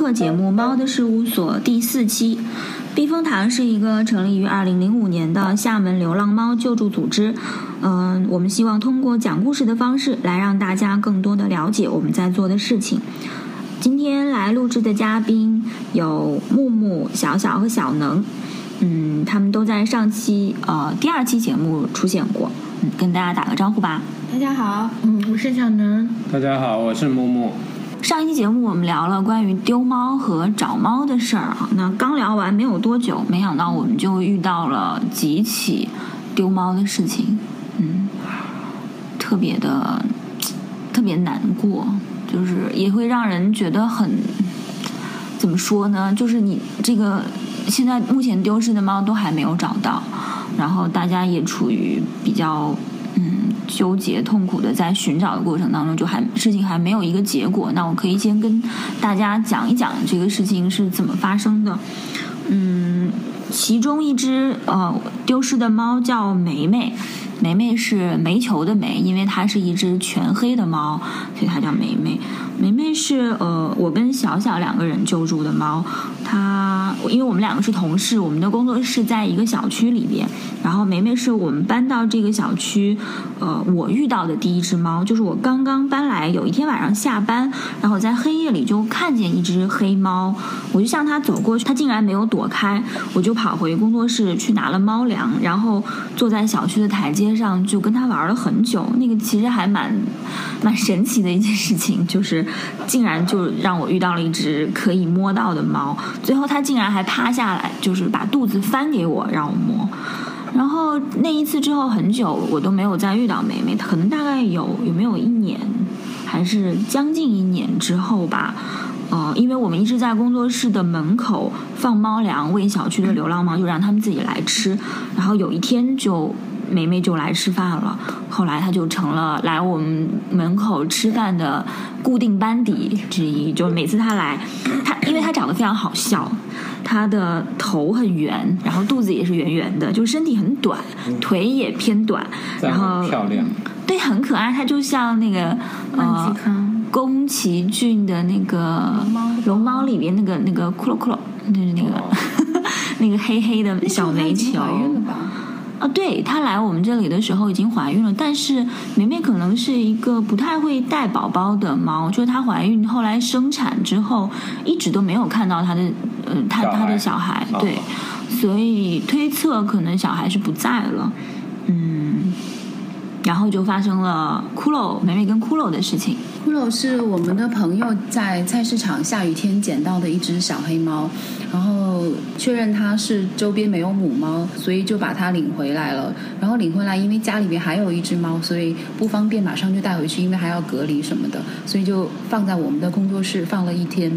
客节目《猫的事务所》第四期。避风塘是一个成立于2005年的厦门流浪猫救助组织。嗯，我们希望通过讲故事的方式来让大家更多的了解我们在做的事情。今天来录制的嘉宾有木木、小小和小能。嗯，他们都在上期呃第二期节目出现过。嗯，跟大家打个招呼吧。大家好，嗯，我是小能。大家好，我是木木。上一期节目我们聊了关于丢猫和找猫的事儿啊，那刚聊完没有多久，没想到我们就遇到了几起丢猫的事情，嗯，特别的特别难过，就是也会让人觉得很怎么说呢？就是你这个现在目前丢失的猫都还没有找到，然后大家也处于比较。纠结痛苦的在寻找的过程当中，就还事情还没有一个结果。那我可以先跟大家讲一讲这个事情是怎么发生的。嗯，其中一只呃丢失的猫叫梅梅，梅梅是煤球的煤，因为它是一只全黑的猫，所以它叫梅梅。梅梅是呃我跟小小两个人救助的猫，它因为我们两个是同事，我们的工作室在一个小区里边。然后梅梅是我们搬到这个小区，呃，我遇到的第一只猫，就是我刚刚搬来，有一天晚上下班，然后在黑夜里就看见一只黑猫，我就向它走过去，它竟然没有躲开，我就跑回工作室去拿了猫粮，然后坐在小区的台阶上就跟它玩了很久。那个其实还蛮蛮神奇的一件事情，就是竟然就让我遇到了一只可以摸到的猫，最后它竟然还趴下来，就是把肚子翻给我让我摸。然后那一次之后很久，我都没有再遇到梅梅。可能大概有有没有一年，还是将近一年之后吧。呃，因为我们一直在工作室的门口放猫粮，喂小区的流浪猫，就让他们自己来吃。然后有一天就梅梅就来吃饭了，后来她就成了来我们门口吃饭的固定班底之一。就每次她来，她因为她长得非常好笑。她的头很圆，然后肚子也是圆圆的，就身体很短，腿也偏短，然后漂亮，对，很可爱。她就像那个呃，宫崎骏的那个龙猫里边那个那个骷髅骷髅，就是那个 那个黑黑的小煤球。啊，对，她来我们这里的时候已经怀孕了，但是梅梅可能是一个不太会带宝宝的猫，就是她怀孕后来生产之后，一直都没有看到她的，呃，她她的小孩，对，所以推测可能小孩是不在了，嗯。然后就发生了骷髅美美跟骷髅的事情。骷髅是我们的朋友在菜市场下雨天捡到的一只小黑猫，然后确认它是周边没有母猫，所以就把它领回来了。然后领回来，因为家里面还有一只猫，所以不方便马上就带回去，因为还要隔离什么的，所以就放在我们的工作室放了一天。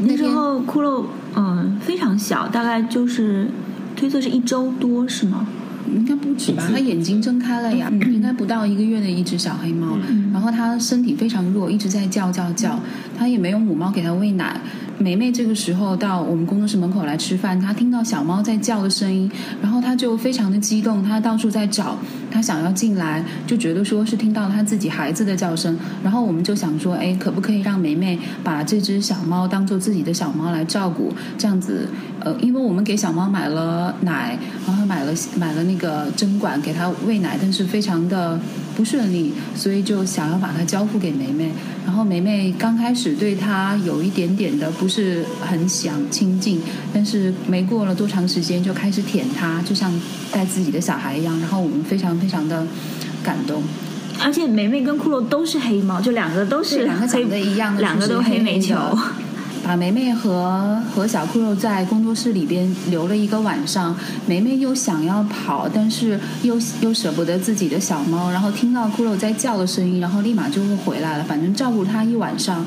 那时候骷髅嗯非常小，大概就是推测是一周多，是吗？应该不止吧？它眼睛睁开了呀，应该不到一个月的一只小黑猫。然后它身体非常弱，一直在叫叫叫。它也没有母猫给它喂奶。梅梅这个时候到我们工作室门口来吃饭，她听到小猫在叫的声音，然后她就非常的激动，她到处在找，她想要进来，就觉得说是听到她自己孩子的叫声。然后我们就想说，哎，可不可以让梅梅把这只小猫当做自己的小猫来照顾？这样子，呃，因为我们给小猫买了奶，然后买了买了那个针管给它喂奶，但是非常的不顺利，所以就想要把它交付给梅梅。然后梅梅刚开始对它有一点点的不。是很想亲近，但是没过了多长时间就开始舔它，就像带自己的小孩一样。然后我们非常非常的感动。而且梅梅跟骷髅都是黑猫，就两个都是两个长得一样的，两个都黑煤球。把梅梅和和小骷髅在工作室里边留了一个晚上。梅梅又想要跑，但是又又舍不得自己的小猫，然后听到骷髅在叫的声音，然后立马就会回来了。反正照顾它一晚上。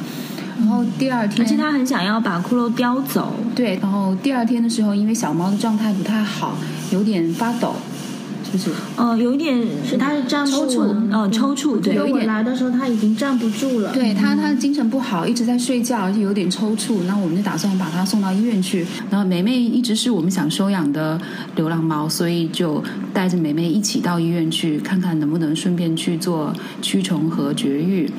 然后第二天，而且他很想要把骷髅叼走。对，然后第二天的时候，因为小猫的状态不太好，有点发抖，就是？呃，有一点是它是站不住，呃，抽搐。对，有一点来的时候他已经站不住了。对他他精神不好，一直在睡觉，而且有点抽搐。那我们就打算把他送到医院去。然后梅梅一直是我们想收养的流浪猫，所以就带着梅梅一起到医院去看看能不能顺便去做驱虫和绝育。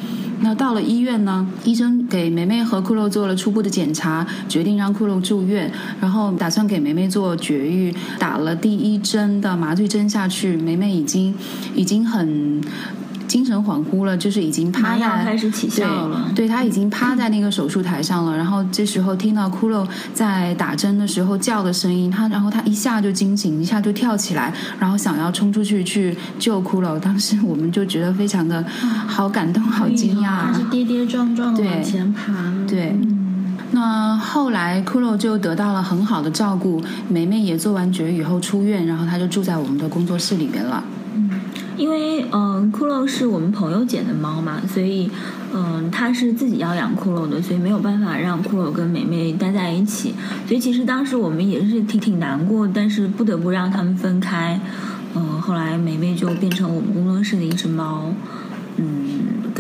那到了医院呢，医生给梅梅和骷髅做了初步的检查，决定让骷髅住院，然后打算给梅梅做绝育，打了第一针的麻醉针下去，梅梅已经已经很。精神恍惚了，就是已经趴在开始起效了，对他已经趴在那个手术台上了。然后这时候听到骷髅在打针的时候叫的声音，他然后他一下就惊醒，一下就跳起来，然后想要冲出去去救骷髅。当时我们就觉得非常的好感动，好惊讶，是跌跌撞撞的往前爬。对，那后来骷髅就得到了很好的照顾，梅梅也做完绝育后出院，然后他就住在我们的工作室里面了。因为嗯，骷髅是我们朋友捡的猫嘛，所以嗯，他是自己要养骷髅的，所以没有办法让骷髅跟美美待在一起。所以其实当时我们也是挺挺难过，但是不得不让他们分开。嗯，后来美美就变成我们工作室的一只猫，嗯，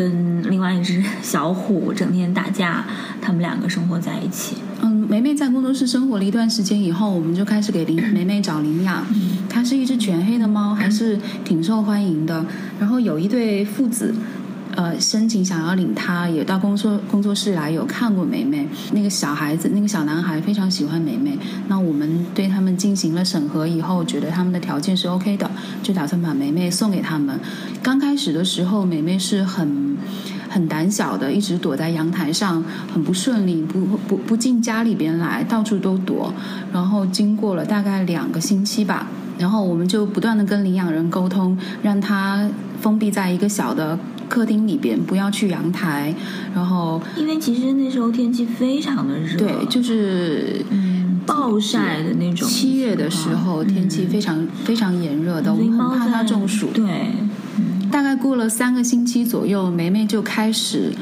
跟另外一只小虎整天打架，他们两个生活在一起。嗯，梅梅在工作室生活了一段时间以后，我们就开始给林梅梅找领养。它是一只全黑的猫，还是挺受欢迎的。然后有一对父子，呃，申请想要领它，也到工作工作室来有看过梅梅。那个小孩子，那个小男孩非常喜欢梅梅。那我们对他们进行了审核以后，觉得他们的条件是 OK 的，就打算把梅梅送给他们。刚开始的时候，梅梅是很。很胆小的，一直躲在阳台上，很不顺利，不不不进家里边来，到处都躲。然后经过了大概两个星期吧，然后我们就不断的跟领养人沟通，让他封闭在一个小的客厅里边，不要去阳台。然后因为其实那时候天气非常的热，对，就是嗯暴晒的那种。七月的时候天气非常非常炎热的，我们很怕它中暑。对。大概过了三个星期左右，梅梅就开始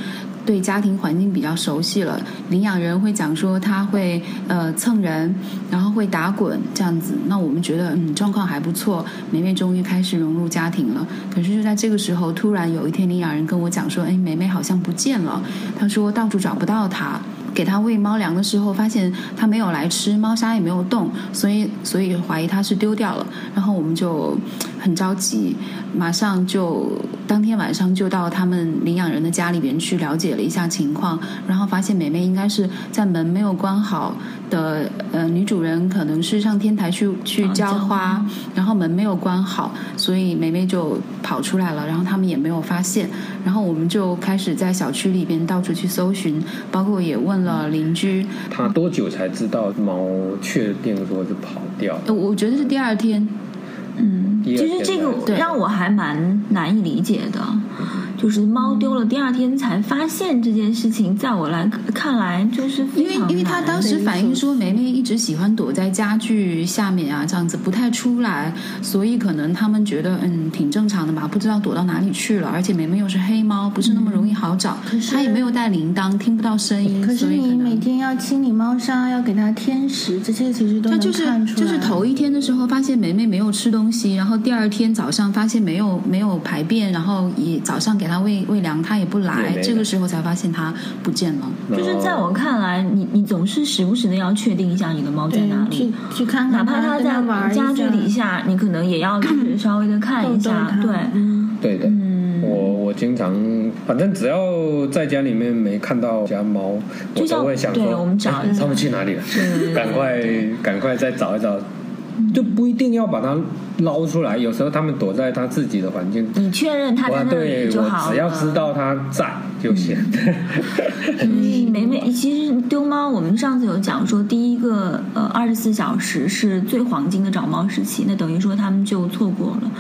对家庭环境比较熟悉了。领养人会讲说他会呃蹭人，然后会打滚这样子。那我们觉得嗯状况还不错，梅梅终于开始融入家庭了。可是就在这个时候，突然有一天领养人跟我讲说，哎，梅梅好像不见了。他说到处找不到她。给它喂猫粮的时候，发现它没有来吃，猫砂也没有动，所以所以怀疑它是丢掉了。然后我们就很着急，马上就当天晚上就到他们领养人的家里边去了解了一下情况，然后发现美美应该是在门没有关好的，呃，女主人可能是上天台去去浇花，然后门没有关好，所以美美就跑出来了，然后他们也没有发现，然后我们就开始在小区里边到处去搜寻，包括也问了。呃，邻居他多久才知道猫确定说是跑掉？我觉得是第二天。嗯，其实这个让我还蛮难以理解的。就是猫丢了，第二天才发现这件事情，在我来看来就是因为因为他当时反映说梅梅一直喜欢躲在家具下面啊，这样子不太出来，所以可能他们觉得嗯挺正常的吧，不知道躲到哪里去了。而且梅梅又是黑猫，不是那么容易好找，它也没有带铃铛，听不到声音。可是你每天要清理猫砂，要给它添食，这些其实都能看出来。就是头一天的时候发现梅梅没有吃东西，然后第二天早上发现没有没有排便，然后也早上给。他喂喂粮，他也不来，这个时候才发现他不见了。就是在我看来，你你总是时不时的要确定一下你的猫在哪里，去去看，哪怕它在家具底下，你可能也要就是稍微的看一下。对，对的。我我经常，反正只要在家里面没看到家猫，我都会想说，我们找他们去哪里了？赶快赶快再找一找。就不一定要把它捞出来，有时候他们躲在他自己的环境，你确认他在那里就好只要知道他在就行。嗯，美美，其实丢猫，我们上次有讲说，第一个呃二十四小时是最黄金的找猫时期，那等于说他们就错过了。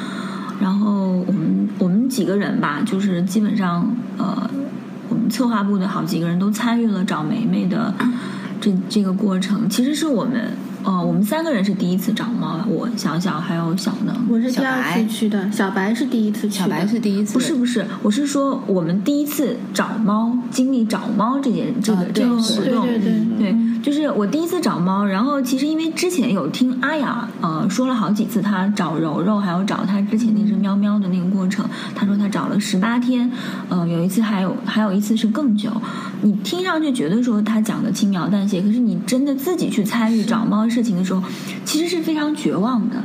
然后我们我们几个人吧，就是基本上呃，我们策划部的好几个人都参与了找梅梅的这这个过程，其实是我们。哦，我们三个人是第一次找猫，我想想还有小能，我是第二次去的，小白是第一次去，小白是第一次，不是不是，我是说我们第一次找猫，经历找猫这件这个这个活动，对对对对。就是我第一次找猫，然后其实因为之前有听阿雅呃说了好几次，她找柔柔，还有找她之前那只喵喵的那个过程。她说她找了十八天，呃，有一次还有还有一次是更久。你听上去觉得说她讲的轻描淡写，可是你真的自己去参与找猫事情的时候，其实是非常绝望的。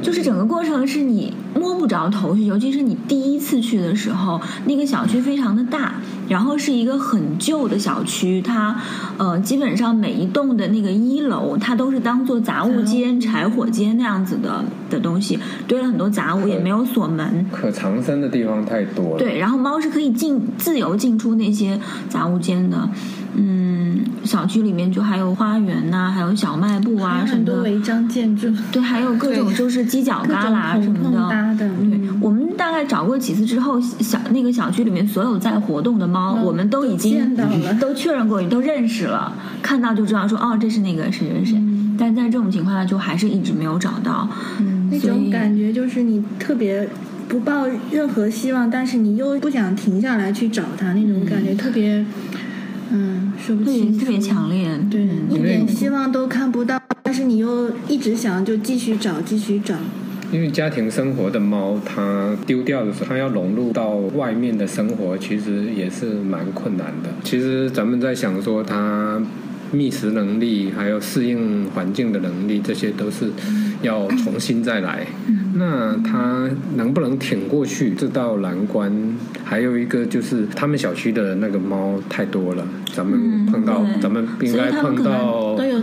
就是整个过程是你摸不着头绪，尤其是你第一次去的时候，那个小区非常的大。然后是一个很旧的小区，它呃基本上每一栋的那个一楼，它都是当做杂物间、柴火间那样子的的东西，堆了很多杂物，也没有锁门。可藏身的地方太多了。对，然后猫是可以进自由进出那些杂物间的。嗯，小区里面就还有花园呐、还有小卖部啊什么的。很多违章建筑，对，还有各种就是犄角旮旯什么的。搭的，对嗯，我们大概找过几次之后，小那个小区里面所有在活动的猫，嗯我们都已经都见到了 都确认过，都认识了，看到就知道说哦，这是那个谁谁谁。嗯但在这种情况下，就还是一直没有找到。嗯，那种感觉就是你特别不抱任何希望，但是你又不想停下来去找它，那种感觉特别，嗯，说不特别清楚，特别强烈，对，嗯。一点希望都看不到，但是你又一直想就继续找，继续找，因为家庭生活的猫，它丢掉的时候，它要融入到外面的生活，其实也是蛮困难的。其实咱们在想说，它觅食能力，还有适应环境的能力，这些都是要重新再来。那它能不能挺过去这道难关？还有一个就是，他们小区的那个猫太多了，咱们嗯碰到，对咱们应该碰到六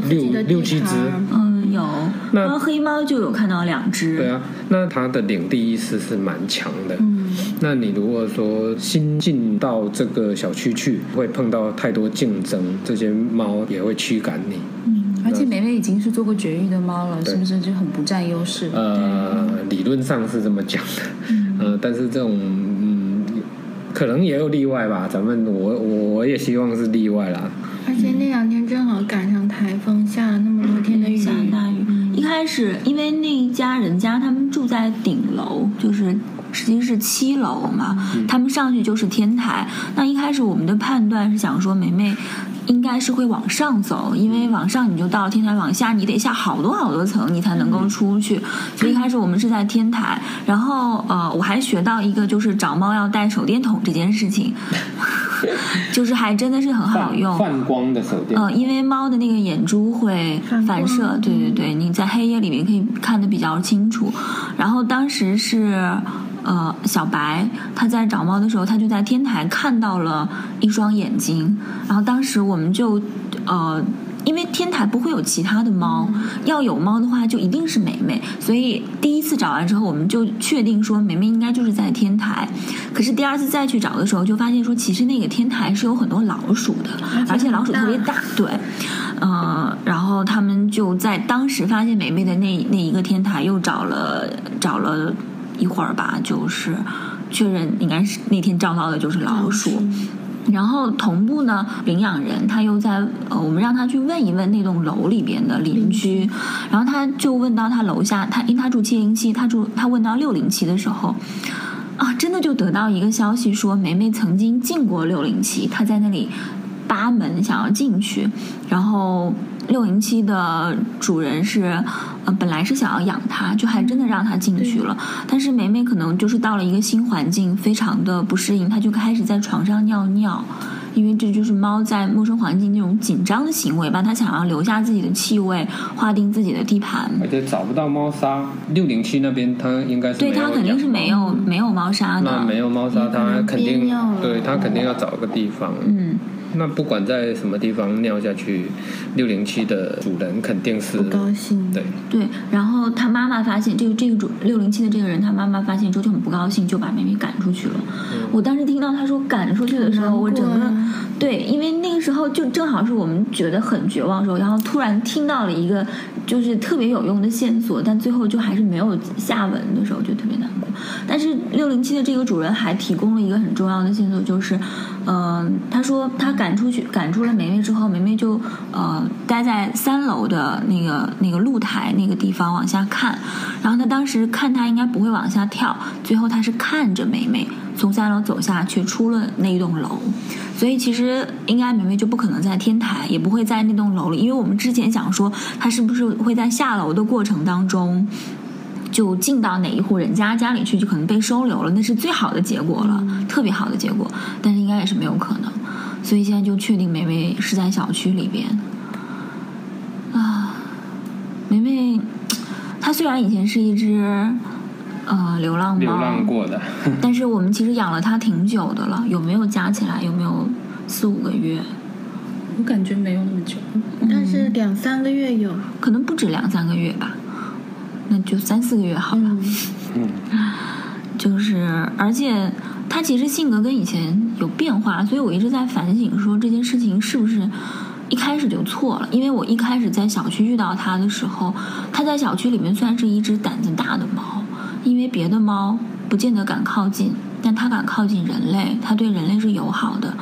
六七只。嗯，有。那然后黑猫就有看到两只。对啊，那它的领地意识是蛮强的。嗯，那你如果说新进到这个小区去，会碰到太多竞争，这些猫也会驱赶你。而且梅梅已经是做过绝育的猫了，是不是就很不占优势？呃，理论上是这么讲的，呃，但是这种嗯，可能也有例外吧。咱们我我也希望是例外啦。而且那两天正好赶上台风，下了那么多天的雨，下大雨。一开始，因为那一家人家他们住在顶楼，就是实际是七楼嘛，他们上去就是天台。那一开始我们的判断是想说，梅梅应该是会往上走，因为往上你就到天台，往下你得下好多好多层，你才能够出去。所以一开始我们是在天台，然后呃，我还学到一个就是找猫要带手电筒这件事情，就是还真的是很好用。泛光的手电呃，因为猫的那个眼珠会反反射，对对对，你在黑夜里面可以看得比较清楚。然后当时是呃小白，他在找猫的时候，他就在天台看到了一双眼睛，然后当时我们就呃。因为天台不会有其他的猫，要有猫的话就一定是梅梅，所以第一次找完之后，我们就确定说梅梅应该就是在天台。可是第二次再去找的时候，就发现说其实那个天台是有很多老鼠的，而且老鼠特别大，对，呃，然后他们就在当时发现梅梅的那那一个天台又找了找了一会儿吧，就是确认应该是那天照到的就是老鼠。然后同步呢，领养人他又在呃，我们让他去问一问那栋楼里边的邻居，然后他就问到他楼下，他因为他住七零七，他住他问到六零七的时候，啊，真的就得到一个消息说，梅梅曾经进过六零七，她在那里扒门想要进去，然后六零七的主人是呃本来是想要养它，就还真的让它进去了，但是梅梅可能就是到了一个新环境，非常的不适应，它就开始在床上尿尿。因为这就是猫在陌生环境那种紧张的行为吧，它想要留下自己的气味，划定自己的地盘。而且找不到猫砂，六零七那边它应该是对，它肯定是没有没有猫砂的。那没有猫砂，它肯定对它肯定要找个地方。嗯，那不管在什么地方尿下去，六零七的主人肯定是不高兴，对，对。然后他妈妈发现这个这个主六零七的这个人，他妈妈发现之后就很不高兴，就把妹妹赶出去了。我当时听到他说赶出去的时候，我整个对，因为那个时候就正好是我们觉得很绝望的时候，然后突然听到了一个就是特别有用的线索，但最后就还是没有下文的时候，就特别难过。但是六零七的这个主人还提供了一个很重要的线索，就是，嗯、他说他赶出去赶出了梅梅之后，梅梅就呃待在三楼的那个那个露台那个地方往下看，然后他当时看她应该不会往下跳，最后他是看着梅梅从三楼走下去，出了那一栋楼，所以其实应该梅梅就不可能在天台，也不会在那栋楼里，因为我们之前想说她是不是会在下楼的过程当中。就进到哪一户人家家里去，就可能被收留了，那是最好的结果了，特别好的结果。但是应该也是没有可能，所以现在就确定梅梅是在小区里边。啊，梅梅，它虽然以前是一只呃流浪猫，流浪过的。但是我们其实养了它挺久的了，有没有加起来有没有四五个月？我感觉没有那么久，但是两三个月有，可能不止两三个月吧，那就三四个月好了。嗯，就是，而且他其实性格跟以前有变化，所以我一直在反省说这件事情是不是一开始就错了。因为我一开始在小区遇到他的时候，他在小区里面算是一只胆子大的猫，因为别的猫不见得敢靠近，但它敢靠近人类，它对人类是友好的。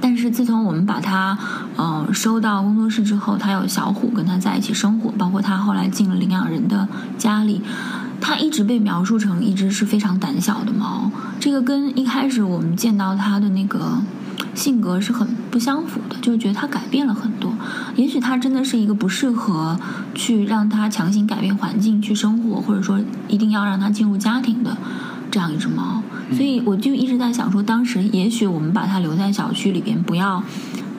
但是自从我们把它呃收到工作室之后，它有小虎跟它在一起生活，包括它后来进了领养人的家里，它一直被描述成一只是非常胆小的猫。这个跟一开始我们见到它的那个性格是很不相符的，就是觉得它改变了很多。也许它真的是一个不适合去让它强行改变环境去生活，或者说一定要让它进入家庭的这样一只猫。所以我就一直在想说，当时也许我们把它留在小区里边，不要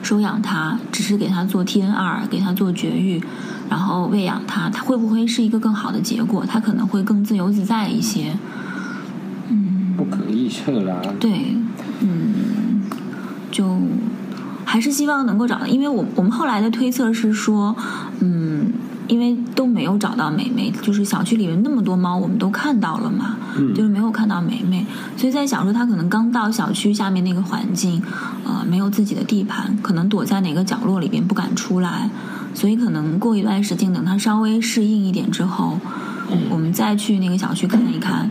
收养它，只是给它做 TNR，给它做绝育，然后喂养它，它会不会是一个更好的结果？它可能会更自由自在一些。嗯，不可预测啦。对，嗯，就还是希望能够找到，因为我我们后来的推测是说，嗯，因为都没有找到梅梅，就是小区里面那么多猫，我们都看到了嘛，嗯。就是没有看到梅梅，所以在想说它可能刚到小区下面那个环境，呃，没有自己的地盘，可能躲在哪个角落里边不敢出来，所以可能过一段时间，等它稍微适应一点之后，我们再去那个小区看一看。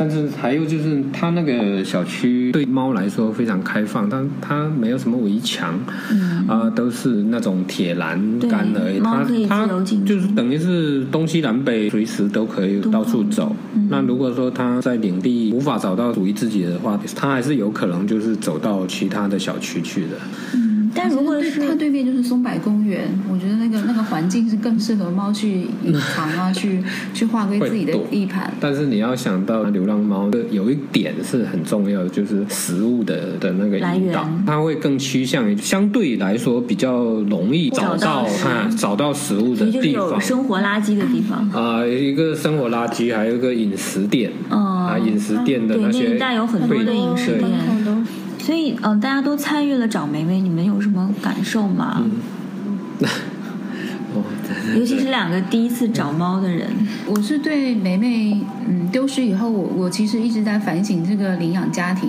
但是还有就是，它那个小区对猫来说非常开放，但它没有什么围墙，嗯啊、都是那种铁栏杆而已。它它就是等于是东西南北随时都可以到处走。嗯那如果说它在领地无法找到属于自己的话，它还是有可能就是走到其他的小区去的。嗯，但如果对它对面就是松柏公园，我觉得那个那个环境是更适合猫去隐藏啊，去去划归自己的地盘。但是你要想到流浪猫的有一点是很重要的，就是食物的的那个来引导源，它会更趋向于相对来说比较容易找到找到食物啊找到食物的所以就是有地方。生活垃圾的地方。啊、一个生活垃圾，还有一个饮食店，嗯啊，饮食店的对那些一带有很多的饮食店所以，嗯、大家都参与了找梅梅，你们有什么感受吗？尤其是两个第一次找猫的人，我是对梅梅嗯丢失以后，我我其实一直在反省这个领养家庭，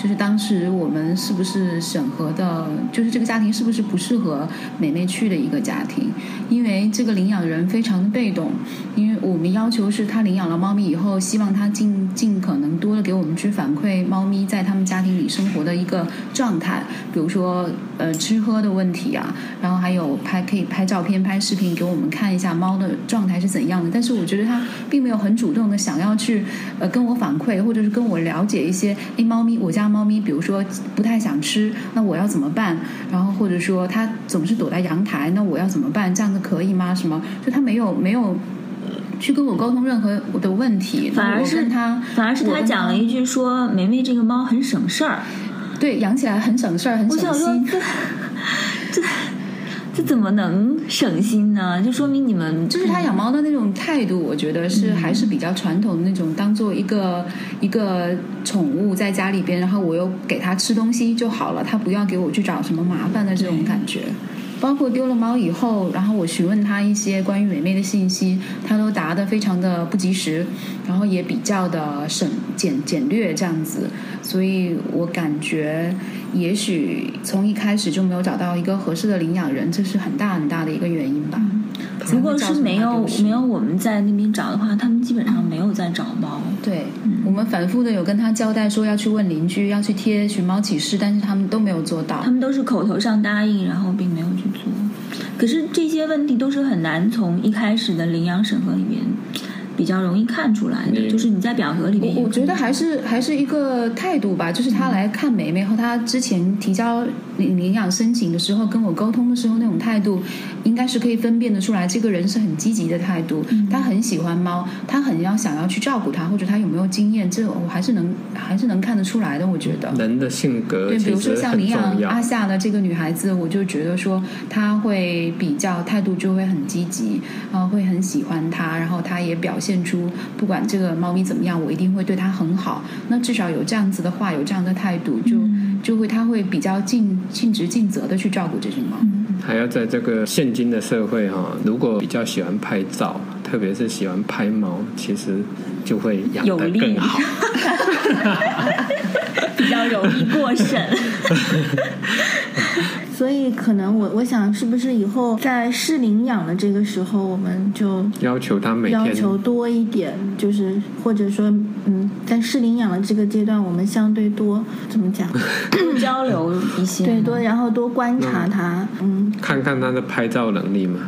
就是当时我们是不是审核的，就是这个家庭是不是不适合梅梅去的一个家庭，因为这个领养人非常的被动，因为我们要求是他领养了猫咪以后，希望他尽尽可能多的给我们去反馈猫咪在他们家庭里生活的一个状态，比如说呃吃喝的问题啊，然后还有拍可以拍照片、拍视频给我看一下猫的状态是怎样的。但是我觉得它并没有很主动的想要去呃跟我反馈，或者是跟我了解一些，诶，猫咪我家猫咪比如说不太想吃，那我要怎么办？然后或者说它总是躲在阳台，那我要怎么办？这样子可以吗？什么？就它没有没有。去跟我沟通任何的问题，反而是他，反而是他讲了一句说梅梅这个猫很省事儿。对养起来很省事儿，很我想说省心。这这这怎么能省心呢？就说明你们就是他养猫的那种态度，我觉得是还是比较传统的那种，当做一个一个宠物在家里边，然后我又给它吃东西就好了，它不要给我去找什么麻烦的这种感觉。包括丢了猫以后，然后我询问他一些关于美美的信息，他都答得非常的不及时，然后也比较的省简简略这样子，所以我感觉也许从一开始就没有找到一个合适的领养人，这是很大很大的一个原因吧。如果是没有没有。我们在那边找的话，他们基本上没有在找猫。对，我们反复的有跟他交代说要去问邻居，要去贴寻猫启事，但是他们都没有做到他。们都是口头上答应，然后并没有去做。可是这些问题都是很难从一开始的领养审核里面比较容易看出来的，嗯就是你在表格里面我我觉得还是还是一个态度吧，就是他来看梅梅和他之前提交领领养申请的时候跟我沟通的时候那种态度，应该是可以分辨得出来，这个人是很积极的态度，他很喜欢猫，他很要想要去照顾它，或者他有没有经验，这我还是能还是能看得出来的，我觉得。人的性格对，比如说像领养。阿夏的这个女孩子，我就觉得说她会比较态度就会很积极，然后会很喜欢它，然后她也表现出不管这个猫咪怎么样，我一定会对它很好。那至少有这样子的话，有这样的态度，就、就会他会比较尽尽职尽责的去照顾这只猫。还要在这个现今的社会哈、如果比较喜欢拍照，特别是喜欢拍猫，其实就会养得更好。比较容易过审。所以可能我我想是不是以后在试领养的这个时候，我们就要求他每要求多一点，就是或者说，嗯，在试领养的这个阶段，我们相对多怎么讲？交流一些，对，多然后多观察他，嗯，看看他的拍照能力嘛，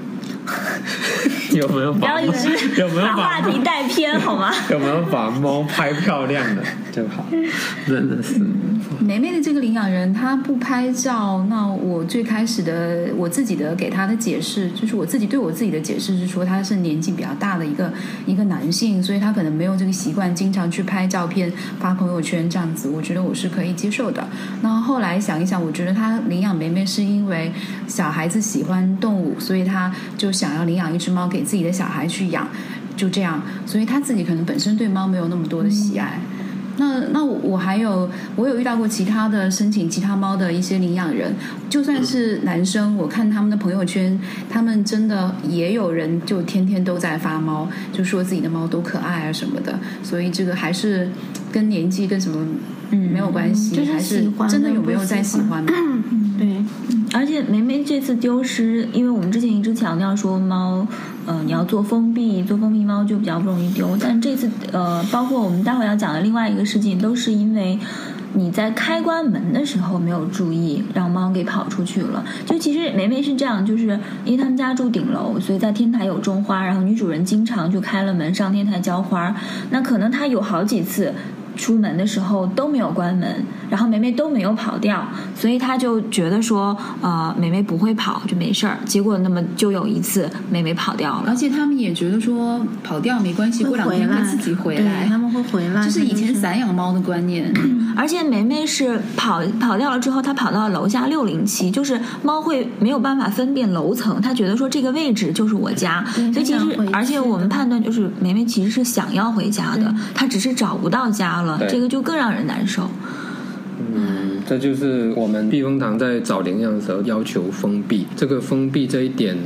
有没有不把要一直有没有把话题带偏好吗？有没有把猫拍漂亮的就好？真的是，梅梅的这个领养人，他不拍照。那我最开始的我自己的给他的解释，就是我自己对我自己的解释是说，他是年纪比较大的一个一个男性，所以他可能没有这个习惯，经常去拍照片发朋友圈这样子。我觉得我是可以接受的。那后来想一想，我觉得他领养梅梅是因为小孩子喜欢动物，所以他就想要领养一只猫给自己的小孩去养，就这样。所以他自己可能本身对猫没有那么多的喜爱。那那我我还有我有遇到过其他的申请其他猫的一些领养人，就算是男生，我看他们的朋友圈，他们真的也有人就天天都在发猫，就说自己的猫多可爱啊什么的，所以这个还是跟年纪跟什么嗯没有关系，就是还是真的有没有在喜欢而且梅梅这次丢失，因为我们之前一直强调说猫，呃，你要做封闭，做封闭猫就比较不容易丢。但这次，呃，包括我们待会要讲的另外一个事情，都是因为你在开关门的时候没有注意，让猫给跑出去了。就其实梅梅是这样，就是因为他们家住顶楼，所以在天台有种花，然后女主人经常就开了门上天台浇花。那可能她有好几次。出门的时候都没有关门，然后梅梅都没有跑掉，所以他就觉得说，呃，梅梅不会跑就没事儿。结果那么就有一次梅梅跑掉了。而，且他们也觉得说跑掉没关系，过两天会自己回对来。他。们会回来，就是以前散养猫的观念，而且梅梅是跑跑掉了之后，她跑到楼下六零七，就是猫会没有办法分辨楼层，她觉得说这个位置就是我家，所以其实而且我们判断就是梅梅其实是想要回家的对，她只是找不到家了，对这个就更让人难受。嗯，这就是我们避风塘在找领养的时候要求封闭。这个封闭这一点，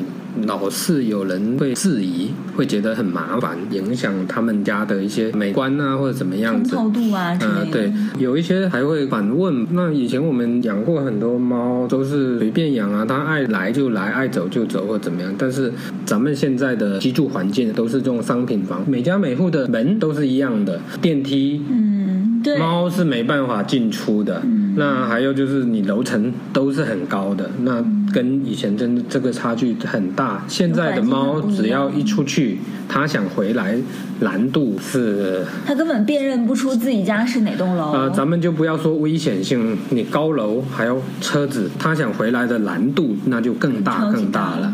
老是有人会质疑，会觉得很麻烦，影响他们家的一些美观啊，或者怎么样子。通透度啊之类的，，呃对，有一些还会反问。那以前我们养过很多猫，都是随便养啊，它爱来就来，爱走就走或怎么样。但是咱们现在的居住环境都是这种商品房，每家每户的门都是一样的，电梯。嗯，对，猫是没办法进出的，那还有就是你楼层都是很高的，那跟以前真的这个差距很大。现在的猫只要一出去，它想回来难度是它根本辨认不出自己家是哪栋楼。呃，咱们就不要说危险性，你高楼还有车子，它想回来的难度那就更大更大了。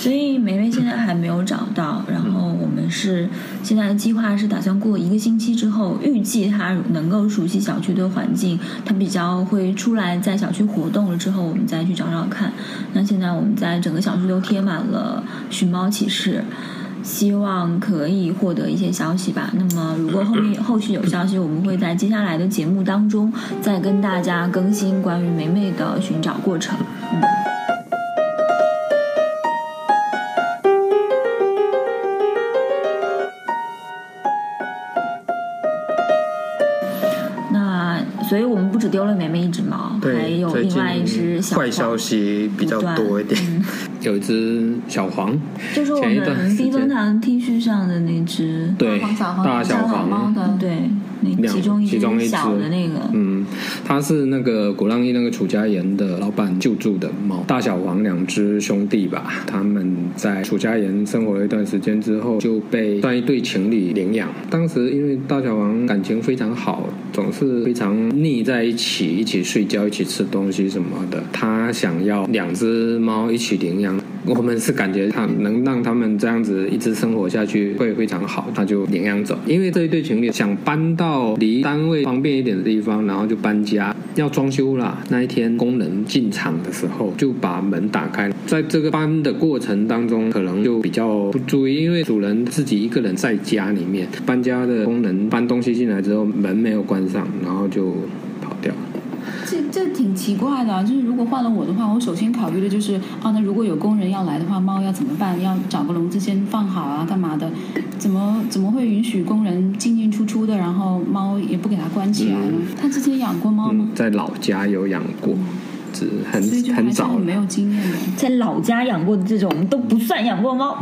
所以梅梅现在还没有找到，然后我们是现在的计划是打算过一个星期之后，预计它能够熟悉小区的环境，它比较会出来在小区活动了之后，我们再去找找看。那现在我们在整个小区都贴满了寻猫启事。希望可以获得一些消息吧。那么，如果后面后续有消息，我们会在接下来的节目当中再跟大家更新关于梅梅的寻找过程。嗯。丢了梅梅一只猫，还有另外一只近小黄。坏消息比较多一点，嗯。有一只小黄，就是我们时间。避风塘 T 恤上的那只对大黄小黄大小小黄猫，的对，那其中一只只小的那个，嗯，它是那个鼓浪屿那个楚家岩的老板救助的猫，大小黄两只兄弟吧，他们在楚家岩生活了一段时间之后，就被算一对情侣领养。当时因为大小黄感情非常好，总是非常腻在一起，一起睡觉，一起吃东西什么的。他想要两只猫一起领养。我们是感觉他能让他们这样子一直生活下去会非常好，他就领养走。因为这一对情侣想搬到到离单位方便一点的地方，然后就搬家，要装修啦。那一天工人进场的时候，就把门打开，在这个搬的过程当中，可能就比较不注意，因为主人自己一个人在家里面，搬家的工人搬东西进来之后，门没有关上，然后就。这这挺奇怪的啊、就是如果换了我的话，我首先考虑的就是啊，那如果有工人要来的话，猫要怎么办？要找个笼子先放好啊，干嘛的？怎么怎么会允许工人进进出出的，然后猫也不给它关起来呢？他之前养过猫吗嗯？，在老家有养过，只很所以就还是很早没。有经验的。在老家养过的这种都不算养过猫，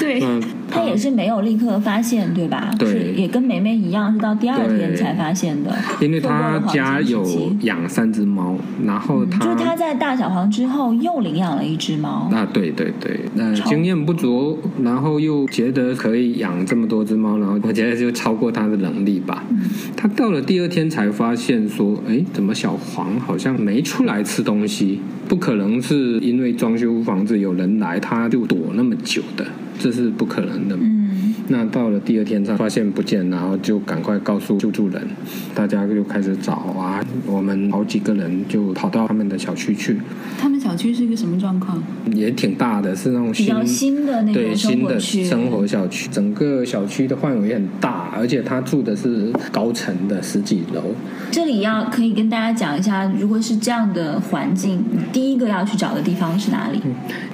对，嗯，他也是没有立刻发现，对吧？对是也跟梅梅一样，是到第二天才发现的。因为他家有养三只猫，然后他、就是他在大小黄之后又领养了一只猫，啊，对对对，那超经验不足，然后又觉得可以养这么多只猫，然后我觉得就超过他的能力吧。他到了第二天才发现说，哎，怎么小黄好像没出来吃东西？不可能是因为装修房子有人来，他就躲那么久的，这是不可能的。嗯，那到了第二天，才发现不见，然后就赶快告诉救助人，大家就开始找啊。我们好几个人就跑到他们的小区去，他们小区是一个什么状况？也挺大的，是那种比较新的那对种生新的活区，生活小区，整个小区的范围很大，而且他住的是高层的十几楼。这里要可以跟大家讲一下，如果是这样的环境，第一个要去找的地方是哪里？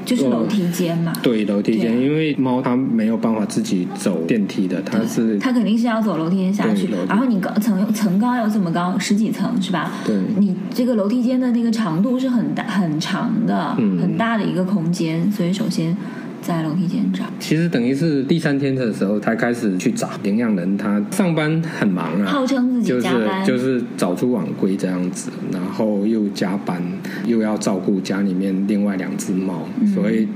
就是楼梯间嘛。对，楼梯间，对因为猫它没有办法自己走电梯的，它是它肯定是要走楼梯间下去然后你高层层高要这么高，十几层是吧？对你这个楼梯间的那个长度是很大很长的，嗯很大的一个空间，所以首先在楼梯间找。其实等于是第三天的时候才开始去找领养人，他上班很忙啊，号称自己就是加班就是早出晚归这样子，然后又加班，又要照顾家里面另外两只猫，所以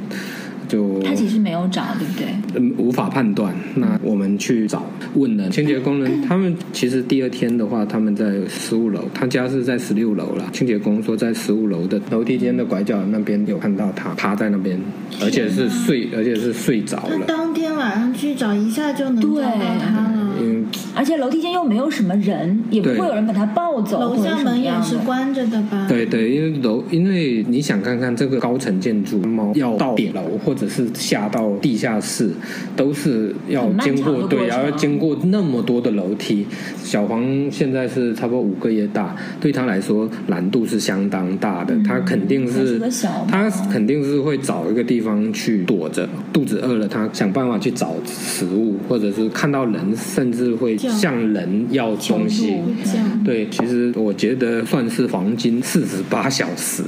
就他其实没有找，对不对？嗯，无法判断。那我们去找问了清洁工人，他们其实第二天的话，他们在十五楼，他家是在十六楼啦。清洁工说在十五楼的楼梯间的拐角那边有看到他趴在那边，而且是睡，而且是睡着他了。当天晚上去找，一下就能找到他了。嗯，而且楼梯间又没有什么人，也不会有人把它抱走，楼下门也。是关着的吧？对对，因为楼，因为你想看看这个高层建筑，猫要到顶楼或者是下到地下室，都是要经过对，要经过那么多的楼梯。小黄现在是差不多五个月大，对他来说难度是相当大的，他肯定是他肯定是会找一个地方去躲着，肚子饿了，他想办法去找食物，或者是看到人，甚至会向人要东西。对，其实我觉得算是黄金四十八小时，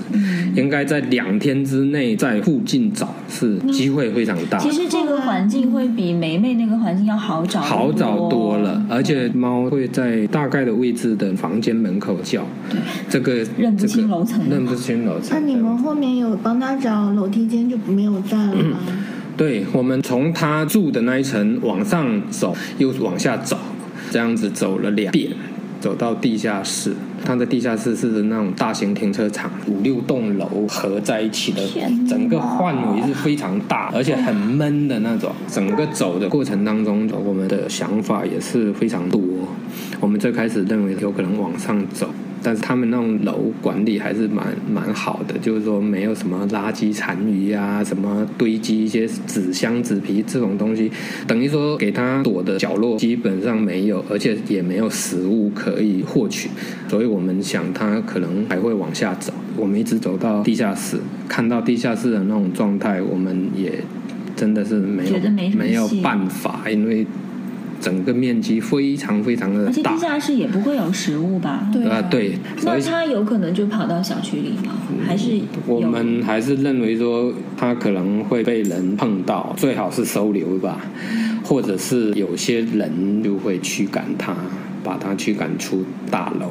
应该在两天之内在附近找是机会非常大。其实这个环境会比梅梅那个环境要好找得好找多了，而且猫会在大概的位置的房间门口叫，对这个认不清这个楼层认不清楼层。那你们后面有帮他找楼梯间就没有在了吗？对，我们从他住的那一层往上走，又往下走，这样子走了两遍，走到地下室。它的地下室是那种大型停车场，五六栋楼合在一起的，整个范围是非常大，而且很闷的那种。整个走的过程当中，我们的想法也是非常多。我们最开始认为有可能往上走，但是他们那种楼管理还是蛮蛮好的，就是说没有什么垃圾残余啊，什么堆积一些纸箱、纸皮这种东西，等于说给他躲的角落基本上没有，而且也没有食物可以获取，所以我们想它可能还会往下走。我们一直走到地下室，看到地下室的那种状态，我们也真的是没有没没有办法，因为整个面积非常非常的大而且地。下室也不会有食物吧？对啊，对，所以那他有可能就跑到小区里吗？还是我们还是认为说，它可能会被人碰到，最好是收留吧，或者是有些人就会驱赶它。把它驱赶出大楼。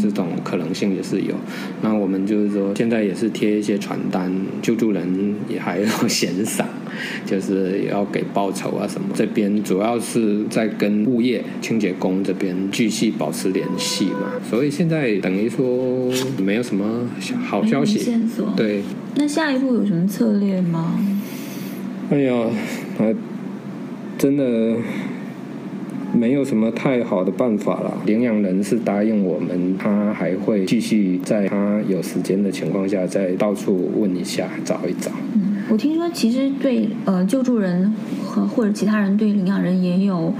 这种可能性也是有。那我们就是说，现在也是贴一些传单，救助人也还要悬赏，就是要给报酬啊什么。这边主要是在跟物业清洁工这边继续保持联系嘛。所以现在等于说没有什么好消息线索。对。那下一步有什么策略吗？哎呀，啊，真的。没有什么太好的办法了。领养人是答应我们，他还会继续在他有时间的情况下，再到处问一下，找一找。嗯，我听说其实对呃救助人和或者其他人对领养人也有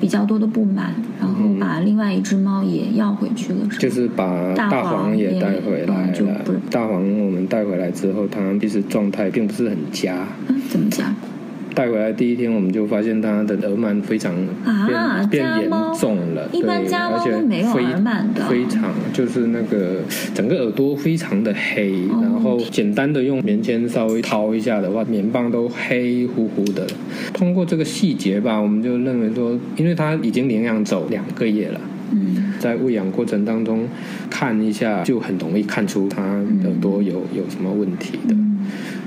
比较多的不满，然后把另外一只猫也要回去了。就是把大黄也带回来了。大黄我们带回来之后，它其实状态并不是很佳。嗯，怎么讲？带回来第一天，我们就发现它的耳螨非常变变严重了，对，而且没有耳螨的，非常就是那个整个耳朵非常的黑，然后简单的用棉签稍微掏一下的话，棉棒都黑乎乎的。通过这个细节吧，我们就认为说，因为它已经领养走两个月了，嗯，在喂养过程当中看一下，就很容易看出它耳朵有有什么问题的。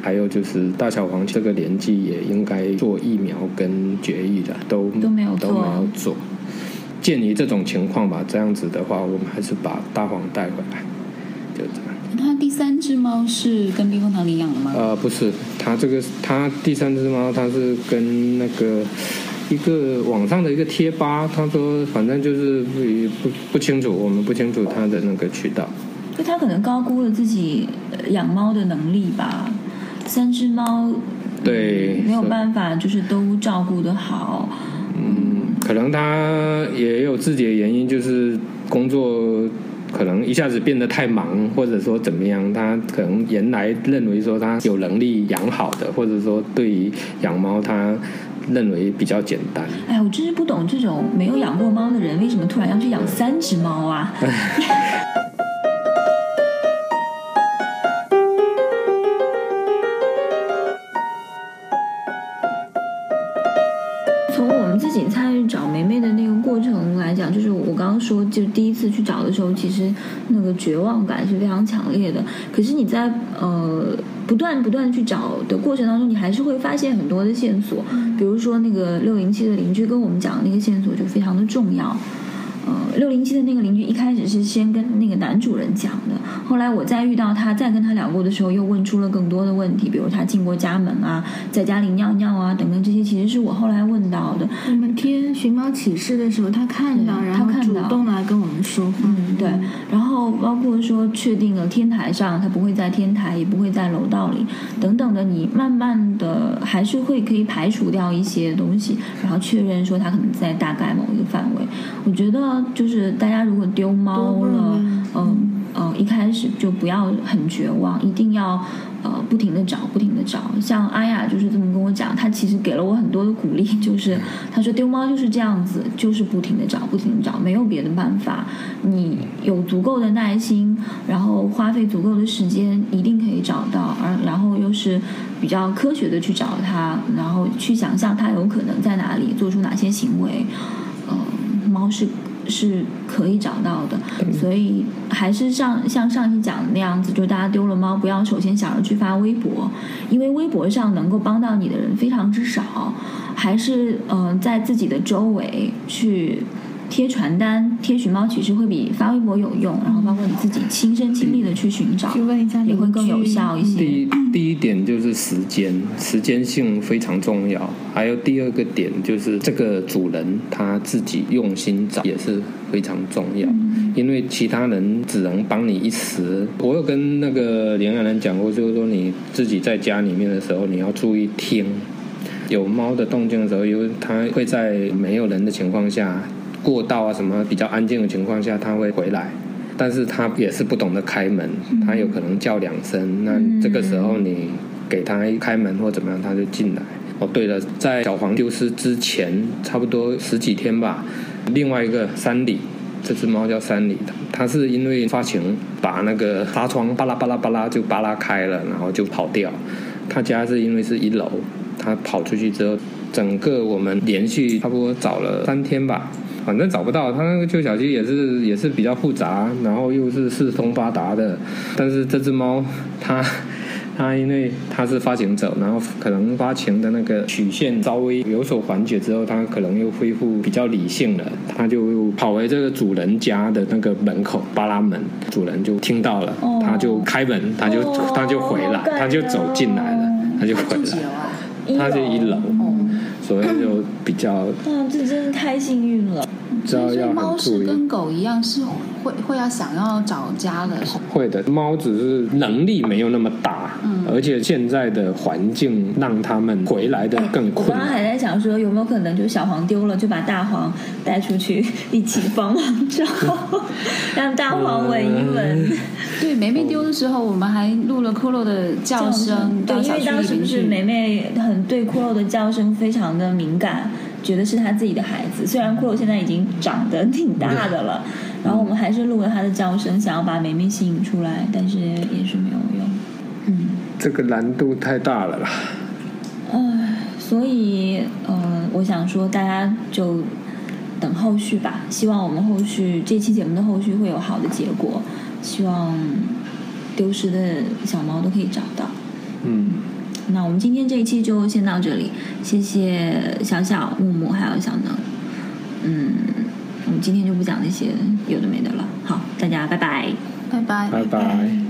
还有就是大小黄这个年纪也应该做疫苗跟绝育的，都都没有都没有做。鉴于这种情况吧，这样子的话，我们还是把大黄带回来，就这样。那第三只猫是跟避风塘领养的吗？呃，不是，它这个它第三只猫，它是跟那个一个网上的一个贴吧，他说反正就是不不不清楚，我们不清楚它的那个渠道。就他可能高估了自己养猫的能力吧。三只猫，对，没有办法，就是都照顾的好。嗯，可能他也有自己的原因，就是工作可能一下子变得太忙，或者说怎么样，他可能原来认为说他有能力养好的，或者说对于养猫他认为比较简单。哎，我真是不懂这种没有养过猫的人，为什么突然要去养三只猫啊？就是我刚刚说，就第一次去找的时候，其实那个绝望感是非常强烈的。可是你在呃不断不断去找的过程当中，你还是会发现很多的线索。比如说那个六零七的邻居跟我们讲的那个线索就非常的重要。呃，六零七的那个邻居一开始是先跟那个男主人讲的，后来我再遇到他，再跟他聊过的时候，又问出了更多的问题，比如他进过家门啊，在家里尿尿啊等等这些，其实是我后来问到的。你们贴寻猫启事的时候，他看到，然后主动来跟我们说，嗯，对。然后包括说确定了天台上他不会在天台，也不会在楼道里等等的，你慢慢的还是会可以排除掉一些东西，然后确认说他可能在大概某一个范围。我觉得。就是大家如果丢猫了，嗯呃，一开始就不要很绝望，一定要呃不停的找，不停的找。像阿雅就是这么跟我讲，她其实给了我很多的鼓励，就是她说丢猫就是这样子，就是不停的找，不停的找，没有别的办法。你有足够的耐心，然后花费足够的时间，一定可以找到。而然后又是比较科学的去找它，然后去想象它有可能在哪里做出哪些行为。嗯，猫是。是可以找到的，所以还是像像上期讲的那样子，就大家丢了猫，不要首先想着去发微博，因为微博上能够帮到你的人非常之少，还是嗯在自己的周围去。贴传单、贴寻猫启事会比发微博有用，然后包括你自己亲身经历的去寻找，去问一下也会更有效一些。第一第一点就是时间，时间性非常重要。还有第二个点就是这个主人他自己用心找也是非常重要，因为其他人只能帮你一时。我有跟那个领养人讲过，就是说你自己在家里面的时候，你要注意听有猫的动静的时候，因为它会在没有人的情况下。过道啊，什么比较安静的情况下，他会回来，但是他也是不懂得开门，他有可能叫两声，那这个时候你给他一开门或怎么样，他就进来。哦，对了，在小黄丢失之前，差不多十几天吧，另外一个山里，这只猫叫山里的，它是因为发情，把那个纱窗巴拉巴拉巴拉就巴拉开了，然后就跑掉。他家是因为是一楼，他跑出去之后，整个我们连续差不多找了三天吧。反正找不到。它那个旧小区也是也是比较复杂，然后又是四通八达的。但是这只猫它。它因为它是发情者，然后可能发情的那个曲线稍微有所缓解之后，它可能又恢复比较理性了，它就跑回这个主人家的那个门口扒拉门，主人就听到了，它就开门，它就它就回来，它就走进来了，它就回来，它就一楼，所以就比较，嗯，这真是太幸运了。所以猫是跟狗一样，是会会要想要找家的。会的，猫只是能力没有那么大，嗯，而且现在的环境让他们回来的更困难。我刚刚还在想说，有没有可能就小黄丢了，就把大黄带出去一起帮忙找，让大黄闻一闻。对，梅梅丢的时候，我们还录了骷髅的叫声。对，因为当时是梅梅很对骷髅的叫声非常的敏感。觉得是他自己的孩子，虽然骷髅现在已经长得挺大的了，然后我们还是录了他的叫声，想要把梅梅吸引出来，但是也是没有用。嗯，这个难度太大了啦。唉，所以呃，我想说，大家就等后续吧。希望我们后续这期节目的后续会有好的结果，希望丢失的小猫都可以找到。嗯。那我们今天这一期就先到这里，谢谢小小、木木还有小能。嗯，我们今天就不讲那些有的没的了。好，大家拜拜，拜拜，拜拜。